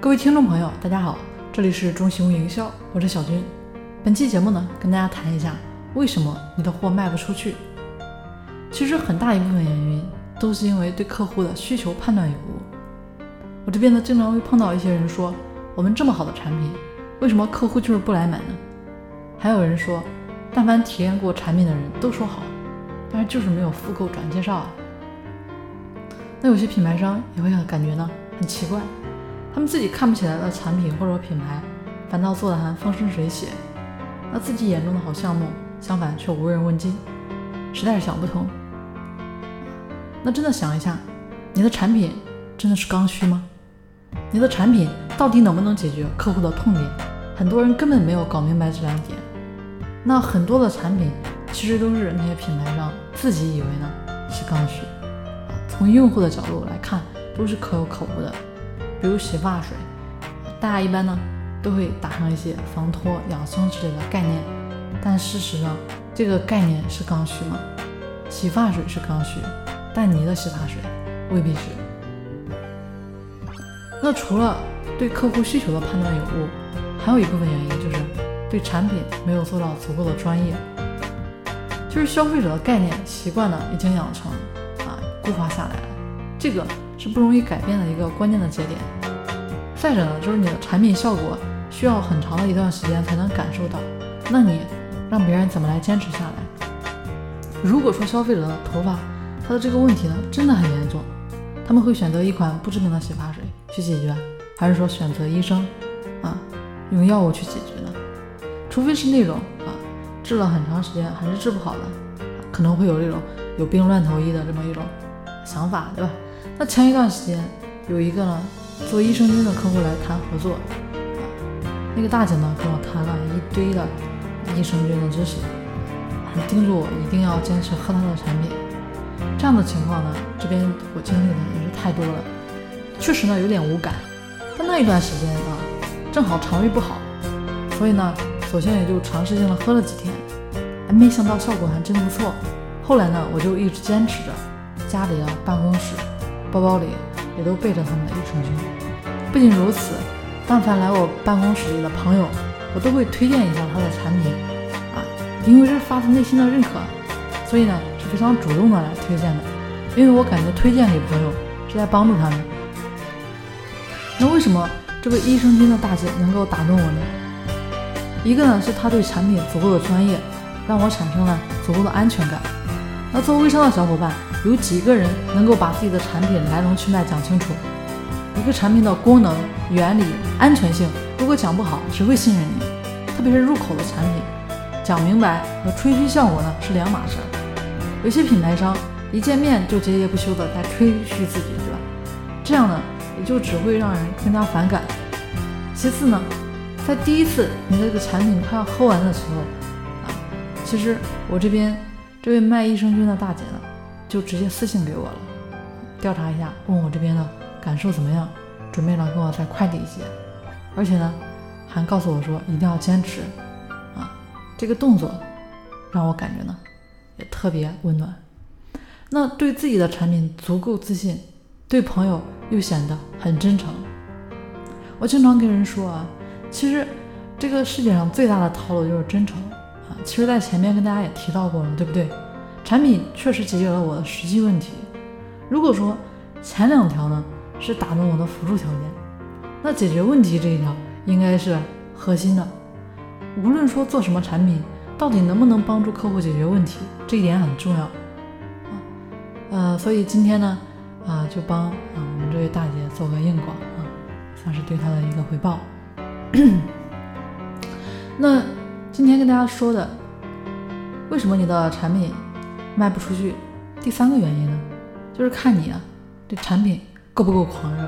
各位听众朋友，大家好，这里是中行营销，我是小军。本期节目呢，跟大家谈一下为什么你的货卖不出去。其实很大一部分原因都是因为对客户的需求判断有误。我这边呢，经常会碰到一些人说，我们这么好的产品，为什么客户就是不来买呢？还有人说，但凡体验过产品的人都说好，但是就是没有复购转介绍啊。那有些品牌商也会感觉呢很奇怪。他们自己看不起来的产品或者品牌，反倒做得还风生水起。那自己眼中的好项目，相反却无人问津，实在是想不通。那真的想一下，你的产品真的是刚需吗？你的产品到底能不能解决客户的痛点？很多人根本没有搞明白这两点。那很多的产品其实都是那些品牌商自己以为呢是刚需，从用户的角度来看都是可有可无的。比如洗发水，大家一般呢都会打上一些防脱、养生之类的概念，但事实上这个概念是刚需吗？洗发水是刚需，但你的洗发水未必是。那除了对客户需求的判断有误，还有一部分原因就是对产品没有做到足够的专业，就是消费者的概念习惯呢已经养成啊固化下来了，这个。是不容易改变的一个关键的节点。再者呢，就是你的产品效果需要很长的一段时间才能感受到，那你让别人怎么来坚持下来？如果说消费者的头发他的这个问题呢真的很严重，他们会选择一款不知名的洗发水去解决，还是说选择医生啊用药物去解决呢？除非是那种啊治了很长时间还是治不好的，可能会有这种有病乱投医的这么一种想法，对吧？那前一段时间有一个呢做益生菌的客户来谈合作，那个大姐呢跟我谈了一堆的益生菌的知识，还叮嘱我一定要坚持喝她的产品。这样的情况呢，这边我经历的也是太多了，确实呢有点无感。但那一段时间啊，正好肠胃不好，所以呢，索性也就尝试性的喝了几天，哎，没想到效果还真不错。后来呢，我就一直坚持着，家里啊办公室。包包里也都备着他们的益生菌。不仅如此，但凡来我办公室里的朋友，我都会推荐一下他的产品啊，因为是发自内心的认可，所以呢是非常主动的来推荐的。因为我感觉推荐给朋友是在帮助他们。那为什么这位益生菌的大姐能够打动我呢？一个呢是她对产品足够的专业，让我产生了足够的安全感。那做微商的小伙伴。有几个人能够把自己的产品来龙去脉讲清楚？一个产品的功能、原理、安全性，如果讲不好，谁会信任你？特别是入口的产品，讲明白和吹嘘效果呢是两码事。有些品牌商一见面就喋喋不休的在吹嘘自己，对吧？这样呢，也就只会让人更加反感。其次呢，在第一次你这个产品快要喝完的时候，啊，其实我这边这位卖益生菌的大姐呢。就直接私信给我了，调查一下，问我这边的感受怎么样，准备呢跟我再快递一些，而且呢还告诉我说一定要坚持啊，这个动作让我感觉呢也特别温暖。那对自己的产品足够自信，对朋友又显得很真诚。我经常跟人说啊，其实这个世界上最大的套路就是真诚啊。其实，在前面跟大家也提到过了，对不对？产品确实解决了我的实际问题。如果说前两条呢是打动我的辅助条件，那解决问题这一条应该是核心的。无论说做什么产品，到底能不能帮助客户解决问题，这一点很重要啊。呃，所以今天呢，啊，就帮啊我们这位大姐做个硬广啊，算是对她的一个回报。那今天跟大家说的，为什么你的产品？卖不出去，第三个原因呢，就是看你啊，对产品够不够狂热。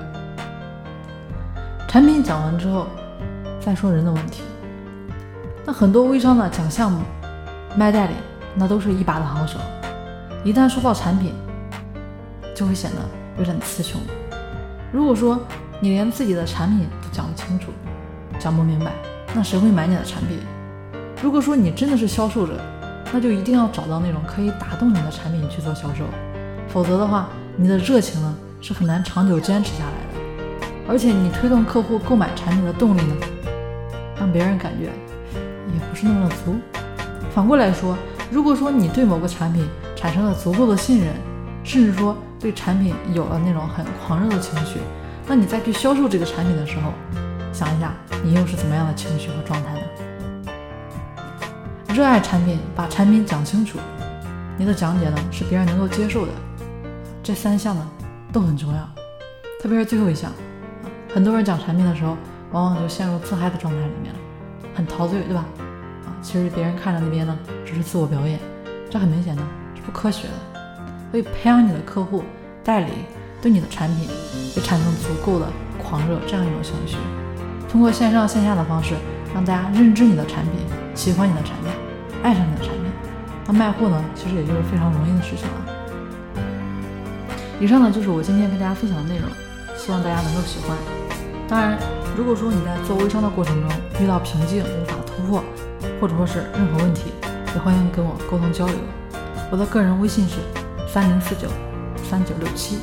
产品讲完之后，再说人的问题。那很多微商呢讲项目、卖代理，那都是一把的好手。一旦说到产品，就会显得有点词穷。如果说你连自己的产品都讲不清楚、讲不明白，那谁会买你的产品？如果说你真的是销售者，那就一定要找到那种可以打动你的产品去做销售，否则的话，你的热情呢是很难长久坚持下来的。而且你推动客户购买产品的动力呢，让别人感觉也不是那么的足。反过来说，如果说你对某个产品产生了足够的信任，甚至说对产品有了那种很狂热的情绪，那你再去销售这个产品的时候，想一下你又是怎么样的情绪和状态呢？热爱产品，把产品讲清楚，你的讲解呢是别人能够接受的，这三项。呢都很重要，特别是最后一项。很多人讲产品的时候，往往就陷入自嗨的状态里面了，很陶醉，对吧？啊，其实别人看着那边呢，只是自我表演，这很明显呢是不科学的。所以培养你的客户、代理对你的产品也产生足够的狂热这样一种情绪，通过线上线下的方式让大家认知你的产品、喜欢你的产品、爱上你的产品，那卖货呢，其实也就是非常容易的事情了。以上呢就是我今天跟大家分享的内容，希望大家能够喜欢。当然，如果说你在做微商的过程中遇到瓶颈无法突破，或者说是任何问题，也欢迎跟我沟通交流。我的个人微信是三零四九三九六七。